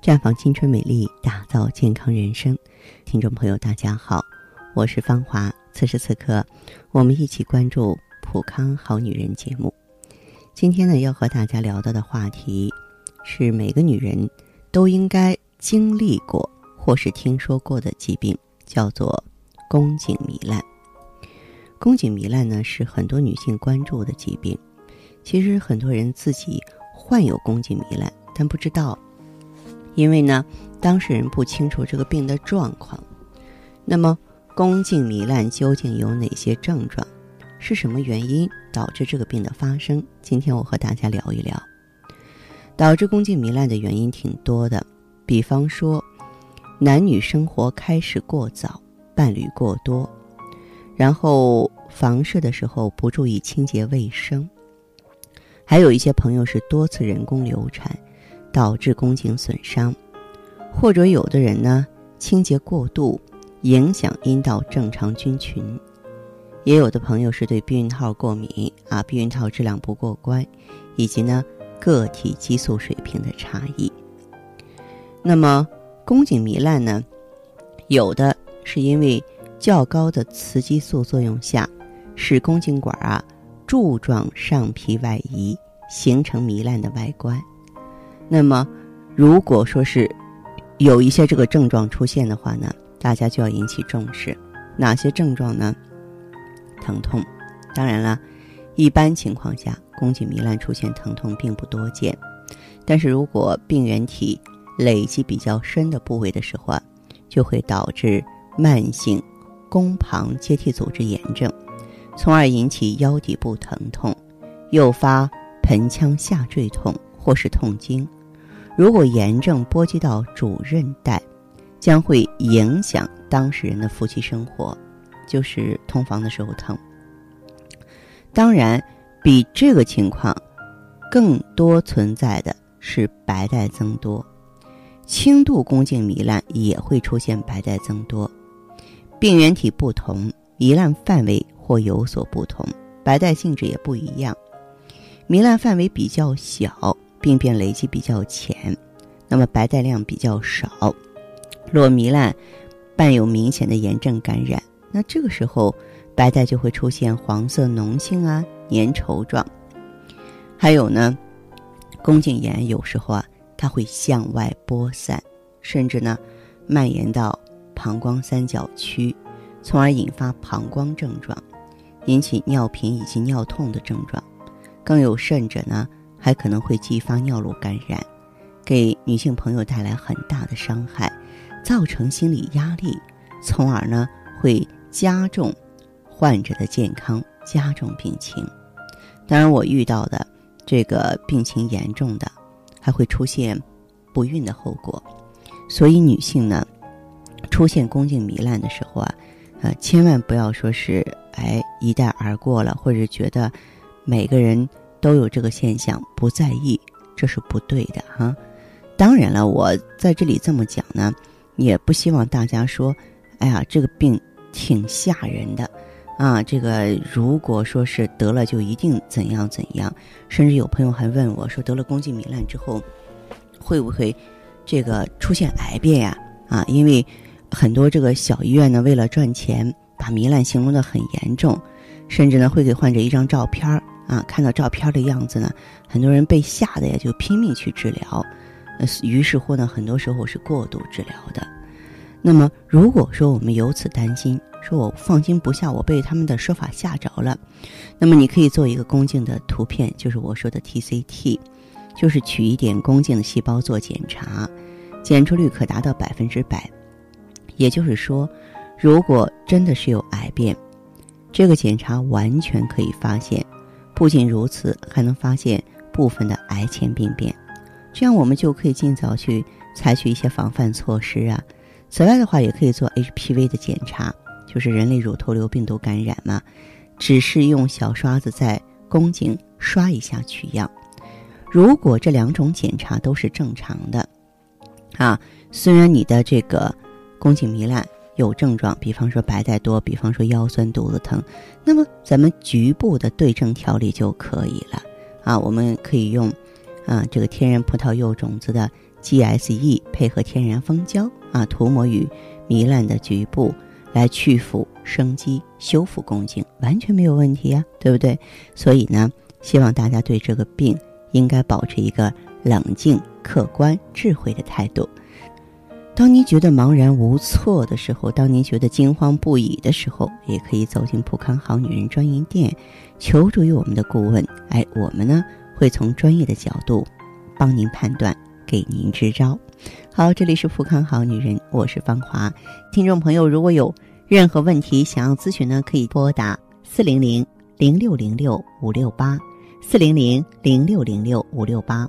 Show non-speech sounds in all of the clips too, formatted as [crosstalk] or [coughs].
绽放青春美丽，打造健康人生。听众朋友，大家好，我是芳华。此时此刻，我们一起关注《普康好女人》节目。今天呢，要和大家聊到的话题是每个女人都应该经历过或是听说过的疾病，叫做宫颈糜烂。宫颈糜烂呢，是很多女性关注的疾病。其实很多人自己患有宫颈糜烂，但不知道。因为呢，当事人不清楚这个病的状况。那么，宫颈糜烂究竟有哪些症状？是什么原因导致这个病的发生？今天我和大家聊一聊。导致宫颈糜烂的原因挺多的，比方说，男女生活开始过早，伴侣过多，然后房事的时候不注意清洁卫生，还有一些朋友是多次人工流产。导致宫颈损伤，或者有的人呢清洁过度，影响阴道正常菌群；也有的朋友是对避孕套过敏啊，避孕套质量不过关，以及呢个体激素水平的差异。那么宫颈糜烂呢，有的是因为较高的雌激素作用下，使宫颈管啊柱状上皮外移，形成糜烂的外观。那么，如果说是有一些这个症状出现的话呢，大家就要引起重视。哪些症状呢？疼痛。当然了，一般情况下，宫颈糜烂出现疼痛并不多见。但是如果病原体累积比较深的部位的时候啊，就会导致慢性宫旁结缔组织炎症，从而引起腰底部疼痛，诱发盆腔下坠痛或是痛经。如果炎症波及到主韧带，将会影响当事人的夫妻生活，就是同房的时候疼。当然，比这个情况更多存在的是白带增多，轻度宫颈糜烂也会出现白带增多。病原体不同，糜烂范围或有所不同，白带性质也不一样。糜烂范围比较小。病变累积比较浅，那么白带量比较少。若糜烂伴有明显的炎症感染，那这个时候白带就会出现黄色脓性啊、粘稠状。还有呢，宫颈炎有时候啊，它会向外播散，甚至呢蔓延到膀胱三角区，从而引发膀胱症状，引起尿频以及尿痛的症状。更有甚者呢。还可能会激发尿路感染，给女性朋友带来很大的伤害，造成心理压力，从而呢会加重患者的健康，加重病情。当然，我遇到的这个病情严重的，还会出现不孕的后果。所以，女性呢出现宫颈糜烂的时候啊，呃，千万不要说是哎一带而过了，或者觉得每个人。都有这个现象，不在意，这是不对的哈。当然了，我在这里这么讲呢，也不希望大家说，哎呀，这个病挺吓人的啊。这个如果说是得了，就一定怎样怎样。甚至有朋友还问我说，得了宫颈糜烂之后，会不会这个出现癌变呀？啊，因为很多这个小医院呢，为了赚钱，把糜烂形容的很严重，甚至呢会给患者一张照片儿。啊，看到照片的样子呢，很多人被吓得呀，就拼命去治疗，呃，于是乎呢，很多时候是过度治疗的。那么，如果说我们由此担心，说我放心不下，我被他们的说法吓着了，那么你可以做一个宫颈的图片，就是我说的 TCT，就是取一点宫颈的细胞做检查，检出率可达到百分之百。也就是说，如果真的是有癌变，这个检查完全可以发现。不仅如此，还能发现部分的癌前病变，这样我们就可以尽早去采取一些防范措施啊。此外的话，也可以做 HPV 的检查，就是人类乳头瘤病毒感染嘛，只是用小刷子在宫颈刷一下取样。如果这两种检查都是正常的，啊，虽然你的这个宫颈糜烂。有症状，比方说白带多，比方说腰酸肚子疼，那么咱们局部的对症调理就可以了啊。我们可以用啊这个天然葡萄柚种子的 GSE 配合天然蜂胶啊，涂抹于糜烂的局部，来去腐、生肌、修复宫颈，完全没有问题呀，对不对？所以呢，希望大家对这个病应该保持一个冷静、客观、智慧的态度。当您觉得茫然无措的时候，当您觉得惊慌不已的时候，也可以走进普康好女人专营店，求助于我们的顾问。哎，我们呢会从专业的角度帮您判断，给您支招。好，这里是普康好女人，我是芳华。听众朋友，如果有任何问题想要咨询呢，可以拨打四零零零六零六五六八四零零零六零六五六八。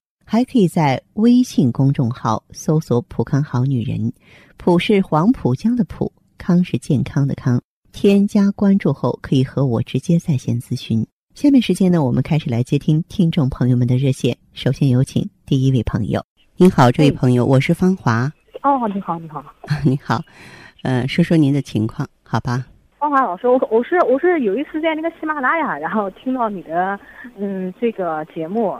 还可以在微信公众号搜索“普康好女人”，普是黄浦江的浦，康是健康的康。添加关注后，可以和我直接在线咨询。下面时间呢，我们开始来接听听众朋友们的热线。首先有请第一位朋友。您好，这位朋友，我是芳华。哦，你好，你好，[laughs] 你好，呃，说说您的情况，好吧？芳华老师，我我是我是有一次在那个喜马拉雅，然后听到你的嗯这个节目。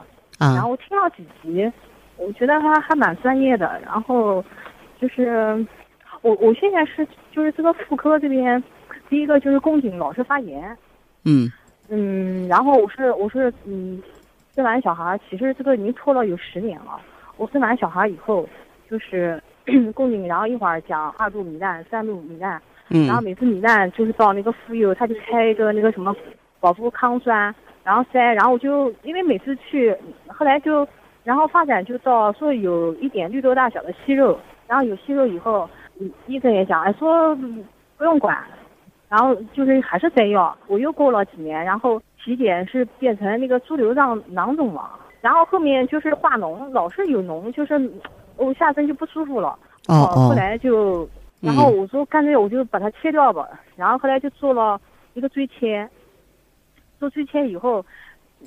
然后我听了几集，我觉得他还蛮专业的。然后，就是我我现在是就是这个妇科这边，第一个就是宫颈老是发炎。嗯。嗯，然后我是我是嗯，生完小孩，其实这个已经拖了有十年了。我生完小孩以后，就是 [coughs] 宫颈，然后一会儿讲二度糜烂、三度糜烂。嗯。然后每次糜烂就是到那个妇幼，他就开一个那个什么保妇康酸。然后塞，然后我就因为每次去，后来就，然后发展就到说有一点绿豆大小的息肉，然后有息肉以后，医生也讲，哎说不用管，然后就是还是塞药。我又过了几年，然后体检是变成那个猪瘤状囊肿了，然后后面就是化脓，老是有脓，就是我下身就不舒服了。哦哦。后来就，然后我说干脆我就把它切掉吧，然后后来就做了一个椎切。做椎切以后，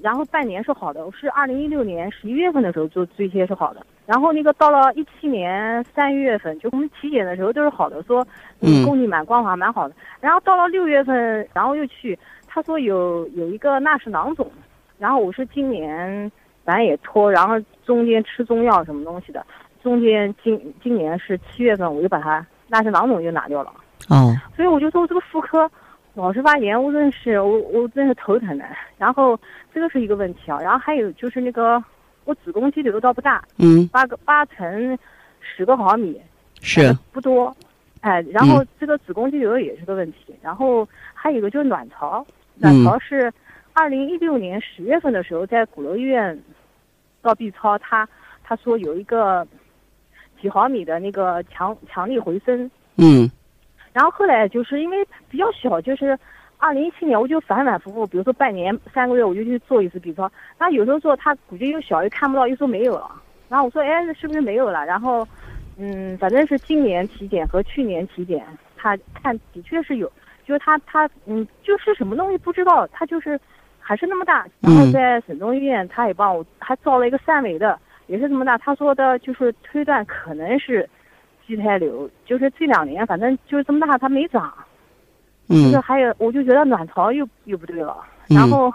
然后半年是好的，我是二零一六年十一月份的时候做椎切是好的，然后那个到了一七年三月份，就我们体检的时候都是好的，说嗯。宫颈蛮光滑蛮好的，然后到了六月份，然后又去，他说有有一个纳氏囊肿，然后我是今年反正也拖，然后中间吃中药什么东西的，中间今今年是七月份我就把它纳氏囊肿就拿掉了，哦，所以我就说这个妇科。老是发炎，我真是我我真是头疼的。然后这个是一个问题啊，然后还有就是那个我子宫肌瘤倒不大，嗯，八个八乘十个毫米，是不多，哎，然后这个子宫肌瘤也是个问题。然后还有一个就是卵巢，卵巢是二零一六年十月份的时候在鼓楼医院做 B 超，他他说有一个几毫米的那个强强力回声，嗯。然后后来就是因为比较小，就是二零一七年我就反反复复，比如说半年三个月我就去做一次 B 超，那有时候做他估计又小又看不到，又说没有了。然后我说哎，是不是没有了？然后嗯，反正是今年体检和去年体检，他看的确是有，就是他他嗯，就是什么东西不知道，他就是还是那么大。然后在省中医院他也帮我还照了一个三维的，也是这么大。他说的就是推断可能是畸胎瘤，就是这两年反正就是这么大，它没长。嗯。就是还有，我就觉得卵巢又又不对了。然后，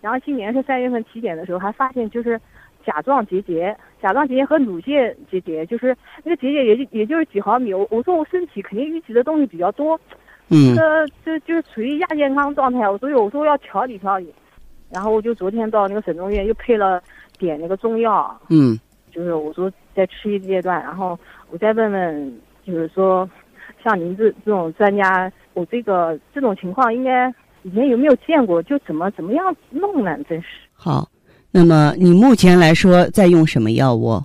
然后今年是三月份体检的时候，还发现就是甲状结节，甲状结节和乳腺结节，就是那个结节也就也就是几毫米。我我说我身体肯定淤积的东西比较多，嗯。这这就是处于亚健康状态，所以我说要调理调理。然后我就昨天到那个省中医院又配了点那个中药。嗯。就是我说在吃一阶段，然后我再问问，就是说，像您这这种专家，我这个这种情况应该以前有没有见过？就怎么怎么样弄呢？真是。好，那么你目前来说在用什么药物？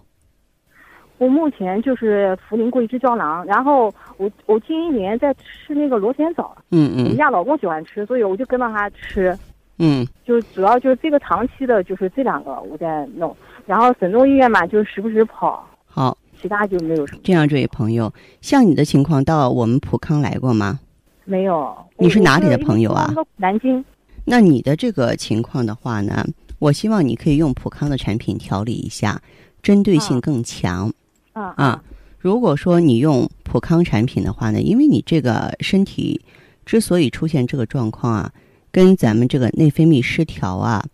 我目前就是茯苓桂枝胶囊，然后我我近一年在吃那个螺旋藻。嗯嗯。我们家老公喜欢吃，所以我就跟着他吃。嗯。就主要就是这个长期的，就是这两个我在弄。然后省中医院嘛，就时不时跑。好，其他就没有什么。这样，这位朋友，像你的情况，到我们普康来过吗？没有。你是哪里的朋友啊？南京。那你的这个情况的话呢，我希望你可以用普康的产品调理一下，针对性更强。啊啊！如果说你用普康产品的话呢，因为你这个身体之所以出现这个状况啊，跟咱们这个内分泌失调啊、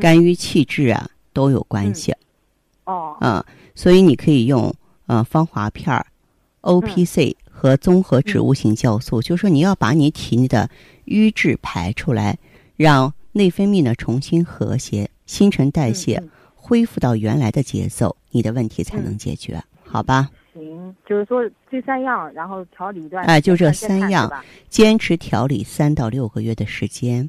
肝郁气滞啊。都有关系，哦，嗯，所以你可以用呃芳华片儿、O P C 和综合植物性酵素，就是说你要把你体内的瘀滞排出来，让内分泌呢重新和谐，新陈代谢恢复到原来的节奏，你的问题才能解决，好吧？行，就是说这三样，然后调理一段，哎，就这三样，坚持调理三到六个月的时间，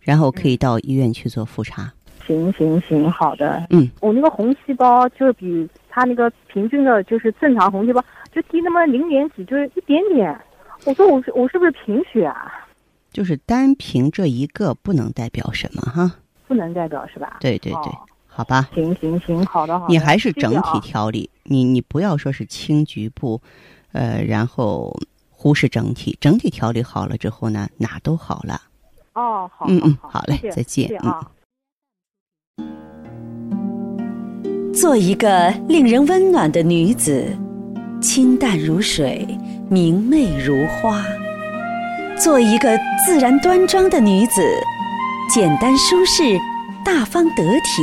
然后可以到医院去做复查。行行行，好的。嗯，我那个红细胞就是比他那个平均的，就是正常红细胞就低那么零点几，就是一点点。我说我是我是不是贫血啊？就是单凭这一个不能代表什么哈？不能代表是吧？对对对，好吧。行行行，好的好的。你还是整体调理，你你不要说是轻局部，呃，然后忽视整体，整体调理好了之后呢，哪都好了。哦，好，嗯嗯，好嘞，再见，嗯。做一个令人温暖的女子，清淡如水，明媚如花；做一个自然端庄的女子，简单舒适，大方得体；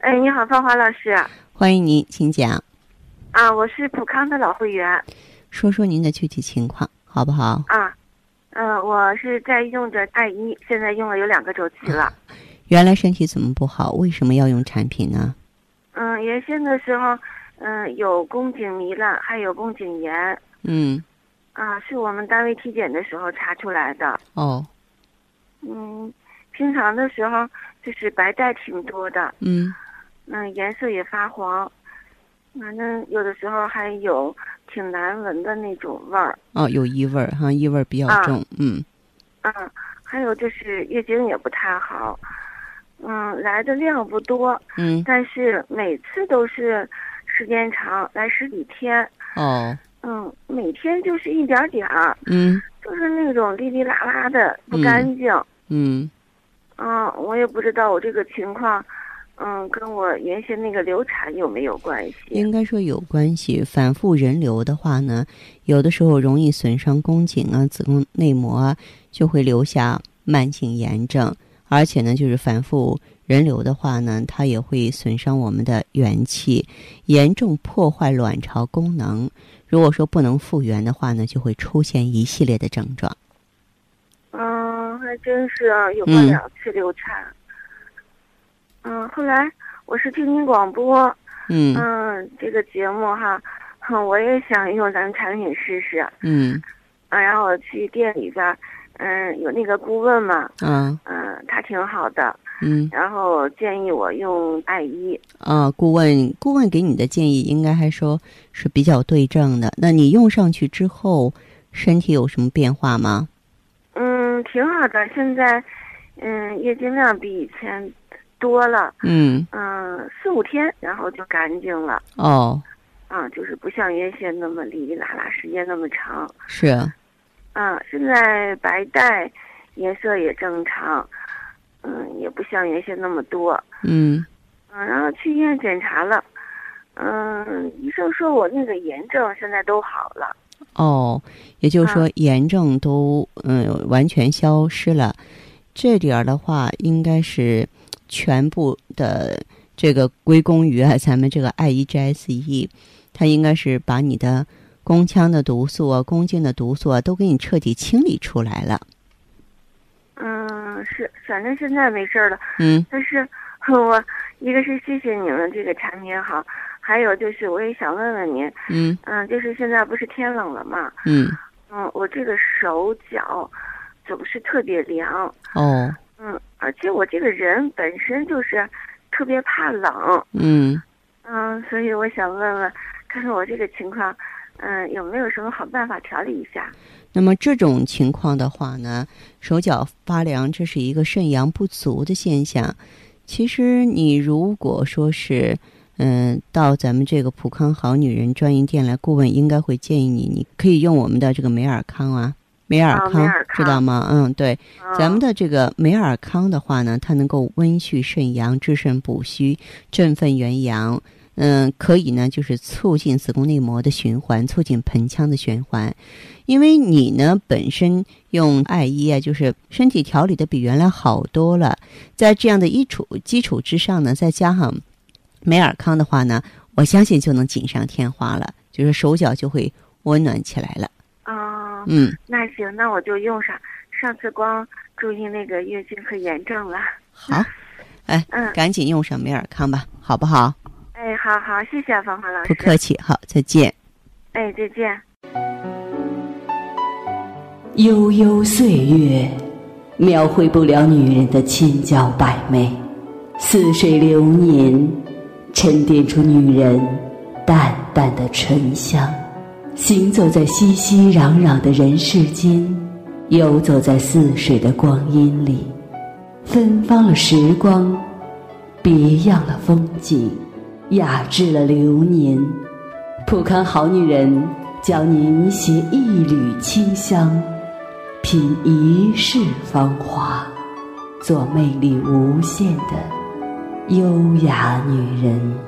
哎，你好，芳华老师。欢迎您，请讲。啊，我是普康的老会员。说说您的具体情况，好不好？啊，嗯，我是在用着爱一，现在用了有两个周期了。[laughs] 原来身体怎么不好？为什么要用产品呢？嗯，原先的时候，嗯，有宫颈糜烂，还有宫颈炎。嗯。啊，是我们单位体检的时候查出来的。哦。嗯，平常的时候就是白带挺多的。嗯。嗯，颜色也发黄，反正有的时候还有挺难闻的那种味儿。哦，有异味儿哈，异味儿比较重。嗯。嗯，还有就是月经也不太好。嗯，来的量不多，嗯，但是每次都是时间长，来十几天。哦，嗯，每天就是一点点儿，嗯，就是那种哩哩啦啦的，不干净。嗯，嗯，我也不知道我这个情况，嗯，跟我原先那个流产有没有关系？应该说有关系。反复人流的话呢，有的时候容易损伤宫颈啊、子宫内膜啊，就会留下慢性炎症。而且呢，就是反复人流的话呢，它也会损伤我们的元气，严重破坏卵巢功能。如果说不能复原的话呢，就会出现一系列的症状。嗯，还真是啊，有过两次流产。嗯，后来我是听您广播，嗯嗯，这个节目哈，哼，我也想用咱们产品试试。嗯啊，然后我去店里边，嗯，有那个顾问嘛，嗯嗯，他挺好的，嗯然后建议我用艾依。啊，顾问顾问给你的建议应该还说是比较对症的。那你用上去之后，身体有什么变化吗？嗯，挺好的，现在，嗯，月经量比以前多了，嗯。嗯，四五天，然后就干净了，哦，啊，就是不像原先那么哩哩啦啦，时间那么长，是。啊，现在白带颜色也正常，嗯，也不像原先那么多，嗯。嗯，然后去医院检查了，嗯，医生说我那个炎症现在都好了，哦，也就是说炎症都嗯完全消失了。这点儿的话，应该是全部的这个归功于啊咱们这个 IEGSE，它应该是把你的宫腔的毒素啊、宫颈的毒素啊都给你彻底清理出来了。嗯，是，反正现在没事儿了。嗯。但是，[laughs] 我一个是谢谢你们这个产品好，还有就是我也想问问您，嗯。嗯，就是现在不是天冷了嘛，嗯。嗯，我这个手脚总是特别凉，哦嗯，而且我这个人本身就是特别怕冷，嗯嗯，所以我想问问，看看我这个情况，嗯，有没有什么好办法调理一下？那么这种情况的话呢，手脚发凉，这是一个肾阳不足的现象。其实你如果说是，嗯、到咱们这个普康好女人专营店来，顾问应该会建议你，你可以用我们的这个美尔康啊，美尔康，知道吗？嗯，对，嗯、咱们的这个美尔康的话呢，它能够温煦肾阳、治肾补虚、振奋元阳。嗯，可以呢，就是促进子宫内膜的循环，促进盆腔的循环。因为你呢本身用艾依啊，就是身体调理的比原来好多了，在这样的基础基础之上呢，再加上美尔康的话呢，我相信就能锦上添花了，就是手脚就会温暖起来了。嗯，嗯，那行，那我就用上。上次光注意那个月经和炎症了。好，[laughs] 哎，嗯赶紧用上美尔康吧，好不好？哎，好好，谢谢芳华老师。不客气，好，再见。哎，再见。悠悠岁月，描绘不了女人的千娇百媚；似水流年，沉淀出女人淡淡的醇香。行走在熙熙攘攘的人世间，游走在似水的光阴里，芬芳了时光，别样了风景，雅致了流年。普康好女人教您携一缕清香。品一世芳华，做魅力无限的优雅女人。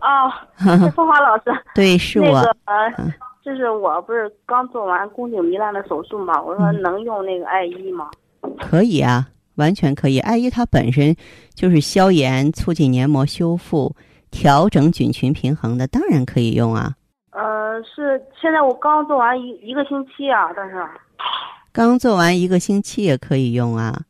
哦，[laughs] 是凤华老师。[laughs] 对，是我。那个嗯呃，就是我不是刚做完宫颈糜烂的手术嘛？我说嗯能用那个艾依吗？可以啊，完全可以。艾依它本身就是消炎、促进黏膜修复、调整菌群平衡的，当然可以用啊。呃，是现在我刚做完一一个星期啊，但是刚做完一个星期也可以用啊，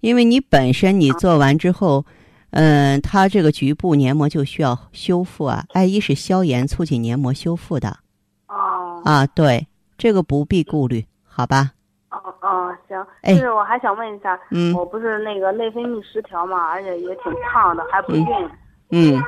因为你本身你做完之后，嗯，它这个局部黏膜就需要修复啊。艾依是消炎、促进黏膜修复的。哦。啊，对，这个不必顾虑，好吧？哦哦，行。哎，就是我还想问一下，嗯，我不是那个内分泌失调嘛，而且也挺胖的，还不孕。嗯。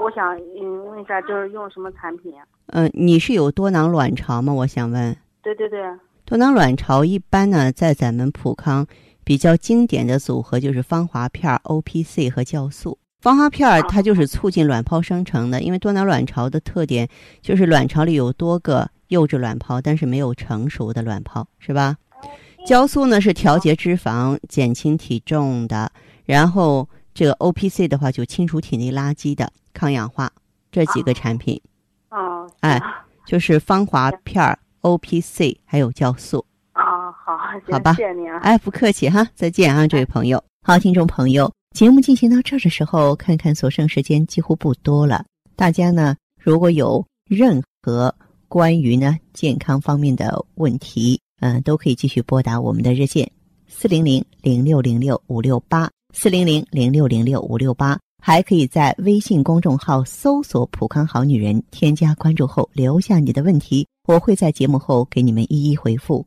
我想嗯问一下，就是用什么产品？嗯，你是有多囊卵巢吗？我想问。对对对。多囊卵巢一般呢，在咱们普康比较经典的组合就是芳华片、O P C 和酵素。芳华片它就是促进卵泡生成的，因为多囊卵巢的特点就是卵巢里有多个幼稚卵泡，但是没有成熟的卵泡，是吧？酵素呢是调节脂肪、减轻体重的，然后这个 O P C 的话就清除体内垃圾的。抗氧化这几个产品，哦，哎，就是芳华片、O P C 还有酵素。啊，好，吧，谢谢你啊，哎，不客气哈，再见啊，这位朋友。好，听众朋友，节目进行到这儿的时候，看看所剩时间几乎不多了。大家呢，如果有任何关于呢健康方面的问题，嗯，都可以继续拨打我们的热线四零零零六零六五六八四零零零六零六五六八。还可以在微信公众号搜索“普康好女人”，添加关注后留下你的问题，我会在节目后给你们一一回复。